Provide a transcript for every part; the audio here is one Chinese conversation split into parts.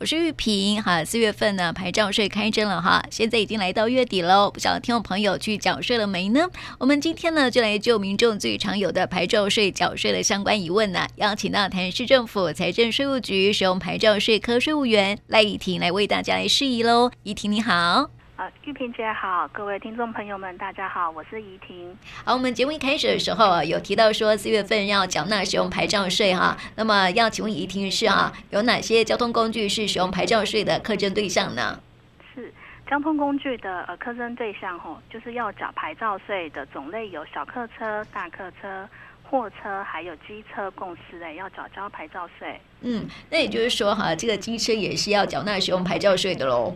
我是玉萍哈。四月份呢，牌照税开征了哈，现在已经来到月底喽，不晓得听众朋友去缴税了没呢？我们今天呢，就来就民众最常有的牌照税缴税的相关疑问呢，邀请到台市政府财政税务局使用牌照税科税务员赖怡婷来为大家来释疑喽。怡婷你好。啊，玉萍姐好，各位听众朋友们，大家好，我是怡婷。好，我们节目一开始的时候啊，有提到说四月份要缴纳使用牌照税哈，那么要请问怡婷是啊，有哪些交通工具是使用牌照税的课征对象呢？是交通工具的呃课征对象吼，就是要缴牌照税的种类有小客车、大客车、货车，还有机车共四类要缴交牌照税。嗯，那也就是说哈，这个机车也是要缴纳使用牌照税的喽？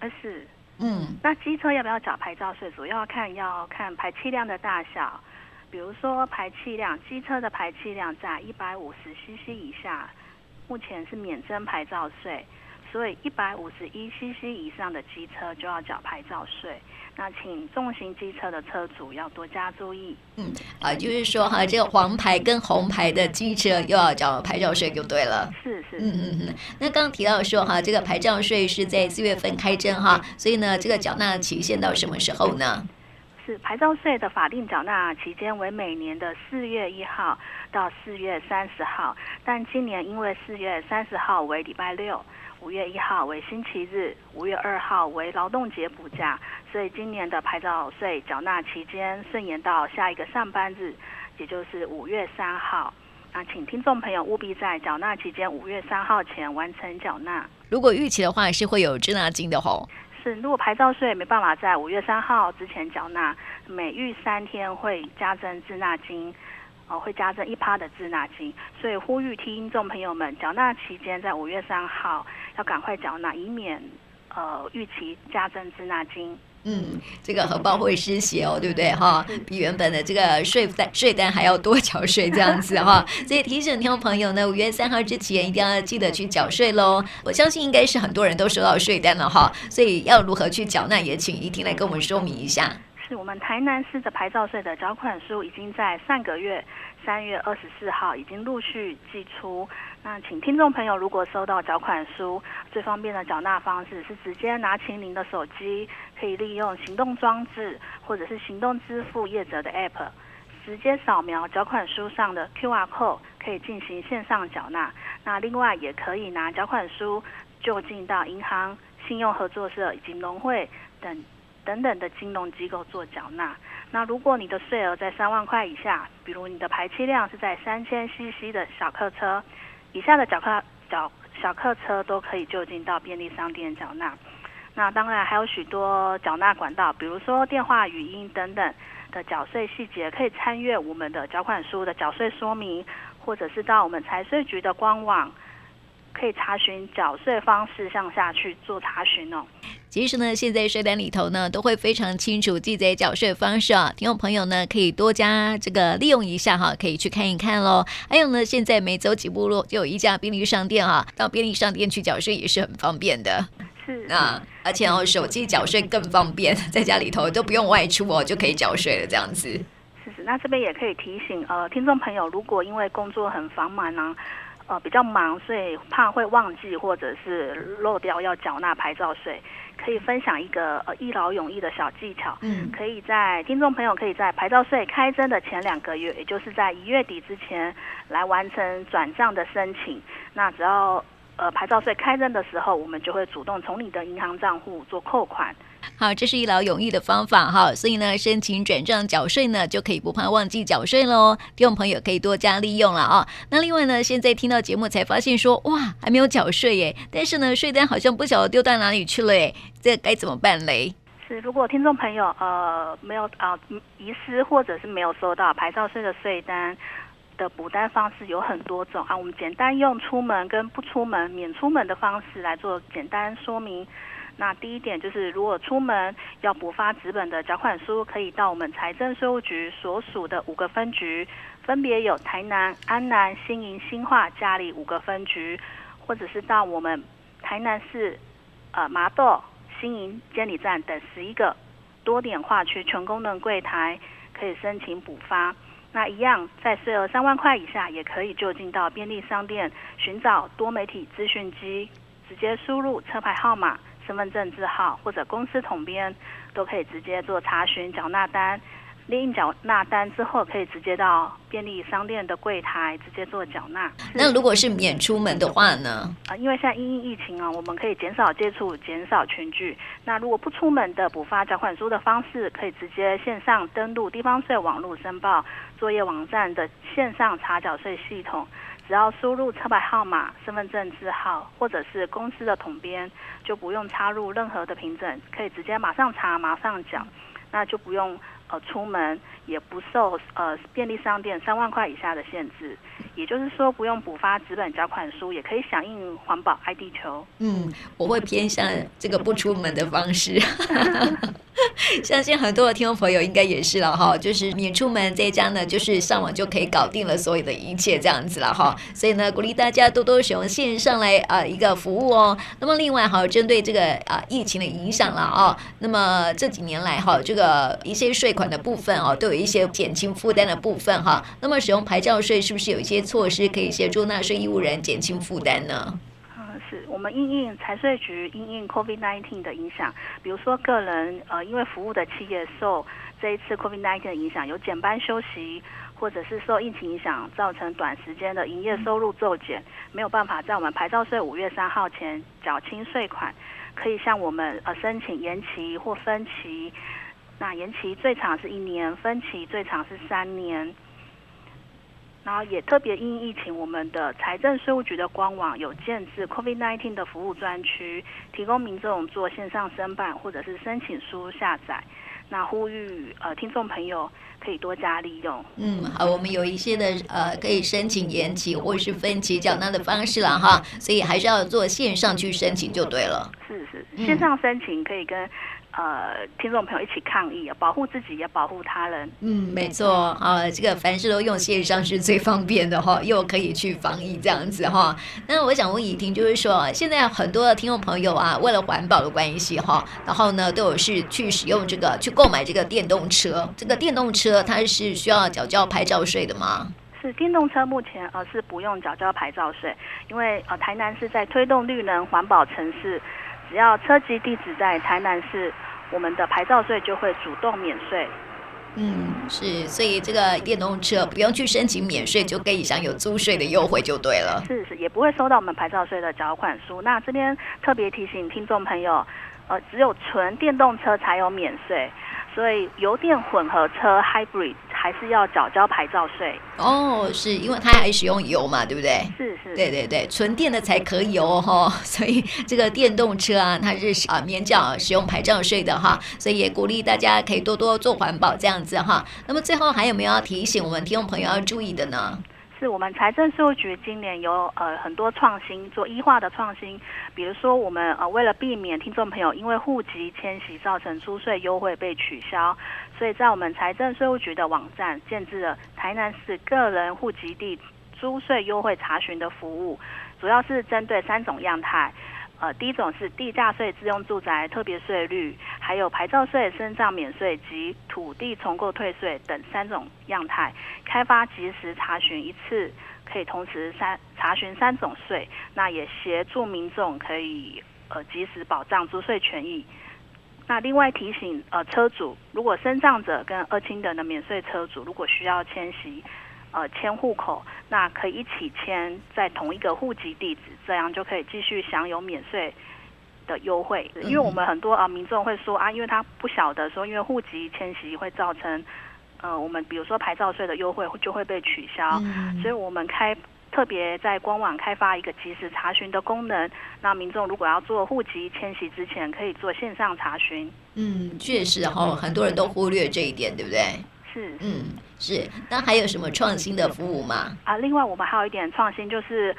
啊是。嗯，那机车要不要缴牌照税？主要看要看排气量的大小，比如说排气量，机车的排气量在一百五十 CC 以下，目前是免征牌照税。所以一百五十一 CC 以上的机车就要缴牌照税。那请重型机车的车主要多加注意。嗯，啊，就是说哈，这个黄牌跟红牌的机车又要缴牌照税就对了。是是，嗯嗯嗯。那刚刚提到说哈，这个牌照税是在四月份开征哈，所以呢，这个缴纳期限到什么时候呢？是牌照税的法定缴纳期间为每年的四月一号到四月三十号，但今年因为四月三十号为礼拜六。五月一号为星期日，五月二号为劳动节补假，所以今年的牌照税缴纳期间顺延到下一个上班日，也就是五月三号。那请听众朋友务必在缴纳期间五月三号前完成缴纳。如果逾期的话，是会有滞纳金的吼。是，如果牌照税没办法在五月三号之前缴纳，每逾三天会加征滞纳金。哦，会加征一趴的滞纳金，所以呼吁听众朋友们，缴纳期间在五月三号要赶快缴纳，以免呃逾期加征滞纳金。嗯，这个荷包会失血哦，对不对哈？比原本的这个税单税单还要多缴税这样子哈，所以提醒听众朋友呢，五月三号之前一定要记得去缴税喽。我相信应该是很多人都收到税单了哈，所以要如何去缴纳，也请怡婷来跟我们说明一下。是我们台南市的牌照税的缴款书已经在上个月三月二十四号已经陆续寄出。那请听众朋友如果收到缴款书，最方便的缴纳方式是直接拿起您的手机，可以利用行动装置或者是行动支付业者的 App，直接扫描缴款书上的 QR code，可以进行线上缴纳。那另外也可以拿缴款书就近到银行、信用合作社以及农会等。等等的金融机构做缴纳。那如果你的税额在三万块以下，比如你的排气量是在三千 CC 的小客车以下的缴客缴小客车都可以就近到便利商店缴纳。那当然还有许多缴纳管道，比如说电话、语音等等的缴税细节，可以参阅我们的缴款书的缴税说明，或者是到我们财税局的官网。可以查询缴税方式，向下去做查询哦。其实呢，现在税单里头呢，都会非常清楚记载缴税方式啊。听众朋友呢，可以多加这个利用一下哈，可以去看一看喽。还有呢，现在每走几步路就有一家便利商店哈，到便利商店去缴税也是很方便的。是啊，而且哦，手机缴税更方便，在家里头都不用外出哦，就可以缴税了，这样子。是是，那这边也可以提醒呃，听众朋友，如果因为工作很繁忙呢、啊。呃，比较忙，所以怕会忘记或者是漏掉要缴纳牌照税，可以分享一个呃一劳永逸的小技巧。嗯，可以在听众朋友可以在牌照税开征的前两个月，也就是在一月底之前来完成转账的申请。那只要呃牌照税开征的时候，我们就会主动从你的银行账户做扣款。好，这是一劳永逸的方法哈，所以呢，申请转账缴税呢，就可以不怕忘记缴税喽。听众朋友可以多加利用了啊。那另外呢，现在听到节目才发现说，哇，还没有缴税耶，但是呢，税单好像不晓得丢到哪里去了耶，这该怎么办嘞？是，如果听众朋友呃没有啊遗失或者是没有收到牌照税的税单的补单方式有很多种啊，我们简单用出门跟不出门免出门的方式来做简单说明。那第一点就是，如果出门要补发纸本的缴款书，可以到我们财政税务局所属的五个分局，分别有台南、安南、新营、新化、嘉里五个分局，或者是到我们台南市呃麻豆、新营监理站等十一个多点化区全功能柜台，可以申请补发。那一样，在税额三万块以下，也可以就近到便利商店寻找多媒体资讯机。直接输入车牌号码、身份证字号或者公司统编，都可以直接做查询缴纳单。列印缴纳单之后，可以直接到便利商店的柜台直接做缴纳。那如果是免出门的话呢？啊，因为现在因应疫情啊，我们可以减少接触，减少群聚。那如果不出门的，补发缴款书的方式，可以直接线上登录地方税网络申报作业网站的线上查缴税系统，只要输入车牌号码、身份证字号或者是公司的统编，就不用插入任何的凭证，可以直接马上查、马上缴，那就不用。呃，出门也不受呃便利商店三万块以下的限制，也就是说不用补发纸本缴款书，也可以响应环保爱地球。嗯，我会偏向这个不出门的方式。相信很多的听众朋友应该也是了哈，就是免出门这一家呢，就是上网就可以搞定了所有的一切这样子了哈。所以呢，鼓励大家多多使用线上来啊一个服务哦。那么另外哈，针对这个啊疫情的影响了啊，那么这几年来哈，这个一些税款的部分哦，都有一些减轻负担的部分哈。那么使用牌照税是不是有一些措施可以协助纳税义务人减轻负担呢？我们应应财税局应应 COVID-19 的影响，比如说个人呃，因为服务的企业受这一次 COVID-19 的影响，有减班休息，或者是受疫情影响造成短时间的营业收入骤减，没有办法在我们牌照税五月三号前缴清税款，可以向我们呃申请延期或分期，那延期最长是一年，分期最长是三年。然后也特别因疫情，我们的财政税务局的官网有建置 COVID-19 的服务专区，提供民众做线上申办或者是申请书下载。那呼吁呃听众朋友可以多加利用。嗯，好，我们有一些的呃可以申请延期或是分期缴纳的方式了哈，所以还是要做线上去申请就对了。是是，线上申请可以跟。呃，听众朋友一起抗议啊，保护自己也保护他人。嗯，没错啊，这个凡事都用线上是最方便的哈，又可以去防疫这样子哈。那我想问怡婷，就是说现在很多的听众朋友啊，为了环保的关系哈，然后呢都有是去使用这个去购买这个电动车。这个电动车它是需要缴交牌照税的吗？是电动车目前呃是不用缴交牌照税，因为呃台南是在推动绿能环保城市，只要车籍地址在台南市。我们的牌照税就会主动免税。嗯，是，所以这个电动车不用去申请免税，就可以享有租税的优惠就对了。是是，也不会收到我们牌照税的缴款书。那这边特别提醒听众朋友，呃，只有纯电动车才有免税。所以油电混合车 hybrid 还是要缴交牌照税哦，是因为它还使用油嘛，对不对？是是，对对对，纯电的才可以哦哈。所以这个电动车啊，它是啊免缴使用牌照税的哈。所以也鼓励大家可以多多做环保这样子哈。那么最后还有没有要提醒我们听众朋友要注意的呢？是我们财政税务局今年有呃很多创新，做医化的创新，比如说我们呃为了避免听众朋友因为户籍迁徙造成租税优惠被取消，所以在我们财政税务局的网站建置了台南市个人户籍地租税优惠查询的服务，主要是针对三种样态。呃，第一种是地价税自用住宅特别税率，还有牌照税、身障免税及土地重购退税等三种样态，开发即时查询一次，可以同时三查询三种税，那也协助民众可以呃及时保障租税权益。那另外提醒呃车主，如果身障者跟二亲等的免税车主，如果需要迁徙。呃，迁户口，那可以一起迁在同一个户籍地址，这样就可以继续享有免税的优惠。因为我们很多啊、呃、民众会说啊，因为他不晓得说，因为户籍迁徙会造成呃我们比如说牌照税的优惠就会被取消，嗯、所以我们开特别在官网开发一个及时查询的功能，那民众如果要做户籍迁徙之前，可以做线上查询。嗯，确实哈，很多人都忽略这一点，对不对？是，嗯，是。那还有什么创新的服务吗？啊，另外我们还有一点创新，就是，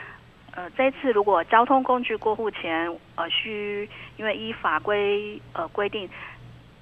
呃，这次如果交通工具过户前，呃，需因为依法规呃规定，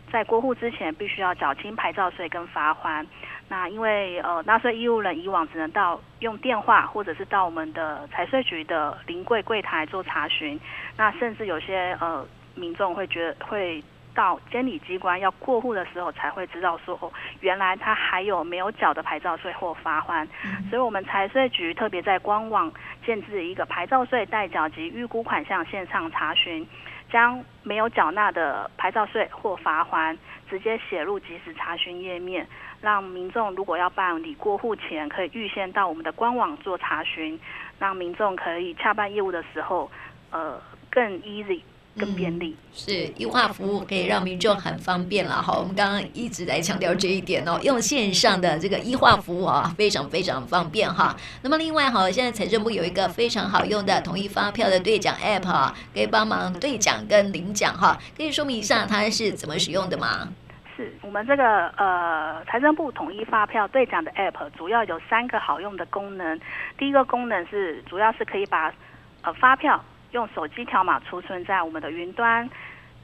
在过户之前必须要缴清牌照税跟罚锾。那因为呃纳税义务人以往只能到用电话或者是到我们的财税局的临柜柜台做查询，那甚至有些呃民众会觉得会。到监理机关要过户的时候，才会知道说，哦，原来他还有没有缴的牌照税或罚锾。嗯、所以，我们财税局特别在官网建置一个牌照税代缴及预估款项线上查询，将没有缴纳的牌照税或罚还直接写入即时查询页面，让民众如果要办理过户前，可以预先到我们的官网做查询，让民众可以洽办业务的时候，呃，更 easy。更便利、嗯、是 e 化服务可以让民众很方便了哈。我们刚刚一直在强调这一点哦，用线上的这个 e 化服务啊，非常非常方便哈。那么另外哈，现在财政部有一个非常好用的统一发票的兑奖 app 啊，可以帮忙兑奖跟领奖哈。可以说明一下它是怎么使用的吗？是我们这个呃财政部统一发票兑奖的 app 主要有三个好用的功能。第一个功能是主要是可以把呃发票。用手机条码储存在我们的云端。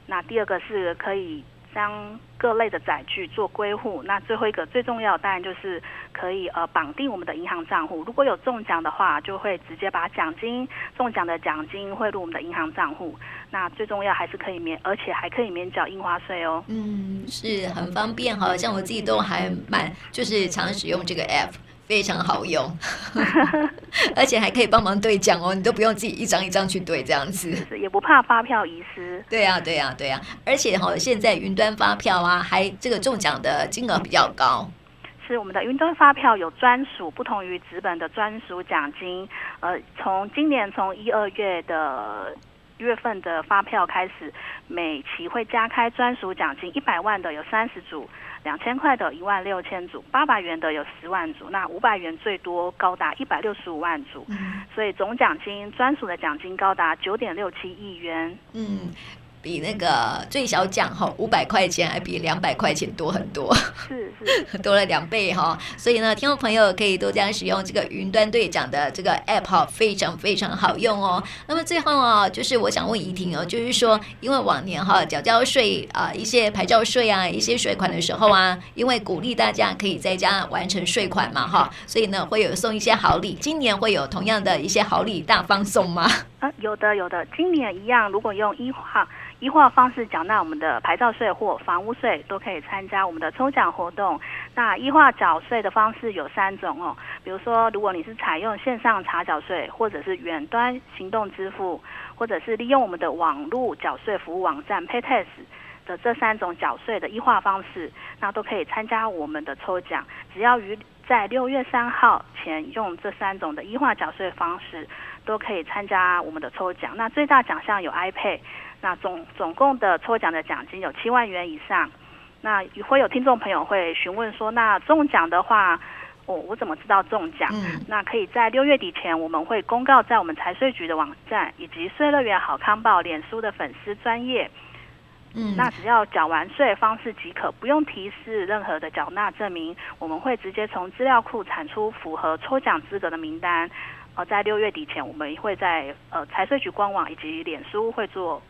那第二个是可以将各类的载具做归户。那最后一个最重要，当然就是可以呃绑定我们的银行账户。如果有中奖的话，就会直接把奖金中奖的奖金汇入我们的银行账户。那最重要还是可以免，而且还可以免缴印花税哦。嗯，是很方便哈，像我自己都还蛮就是常使用这个 app。非常好用，而且还可以帮忙兑奖哦，你都不用自己一张一张去兑，这样子也不怕发票遗失。对呀、啊，对呀、啊，对呀、啊，而且哈，现在云端发票啊，还这个中奖的金额比较高。是我们的云端发票有专属，不同于纸本的专属奖金。呃，从今年从一二月的月份的发票开始，每期会加开专属奖金，一百万的有三十组。两千块的一万六千组，八百元的有十万组，那五百元最多高达一百六十五万组，嗯、所以总奖金专属的奖金高达九点六七亿元。嗯。比那个最小奖哈五百块钱还比两百块钱多很多，是是 多了两倍哈。所以呢，听众朋友可以多加使用这个云端队长的这个 app 哈，非常非常好用哦。那么最后啊，就是我想问怡婷哦，就是说，因为往年哈缴交税啊一些牌照税啊一些税款的时候啊，因为鼓励大家可以在家完成税款嘛哈，所以呢会有送一些好礼。今年会有同样的一些好礼大放送吗？啊，有的有的，今年一样，如果用一号。一化方式缴纳我们的牌照税或房屋税，都可以参加我们的抽奖活动。那一化缴税的方式有三种哦，比如说，如果你是采用线上查缴税，或者是远端行动支付，或者是利用我们的网络缴税服务网站 PayTax 的这三种缴税的一化方式，那都可以参加我们的抽奖。只要于在六月三号前用这三种的一化缴税方式，都可以参加我们的抽奖。那最大奖项有 iPad。那总总共的抽奖的奖金有七万元以上，那会有听众朋友会询问说，那中奖的话，我、哦、我怎么知道中奖？嗯，那可以在六月底前，我们会公告在我们财税局的网站以及税乐园好康报脸书的粉丝专业。嗯，那只要缴完税方式即可，不用提示任何的缴纳证明，我们会直接从资料库产出符合抽奖资格的名单。呃，在六月底前，我们会在呃财税局官网以及脸书会做。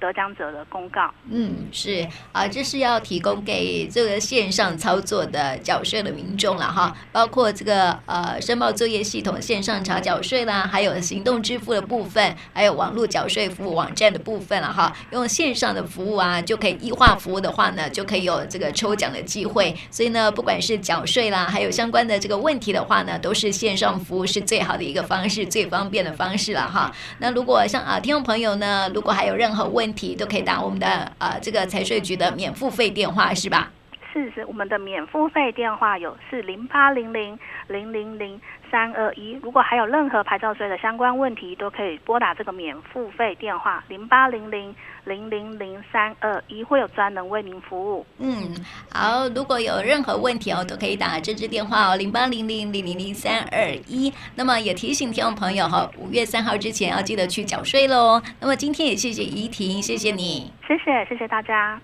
得奖者的公告，嗯，是啊，这是要提供给这个线上操作的缴税的民众了哈，包括这个呃申报作业系统线上查缴税啦，还有行动支付的部分，还有网络缴税服务网站的部分了哈，用线上的服务啊，就可以异化服务的话呢，就可以有这个抽奖的机会，所以呢，不管是缴税啦，还有相关的这个问题的话呢，都是线上服务是最好的一个方式，最方便的方式了哈。那如果像啊听众朋友呢，如果还有任何问，题都可以打我们的呃这个财税局的免付费电话是吧？是是，我们的免付费电话有是零八零零零零零三二一。如果还有任何牌照税的相关问题，都可以拨打这个免付费电话零八零零零零零三二一，会有专人为您服务。嗯，好，如果有任何问题哦，都可以打这支电话哦，零八零零零零零三二一。那么也提醒听众朋友哈，五月三号之前要记得去缴税喽。那么今天也谢谢怡婷，谢谢你，谢谢谢谢大家。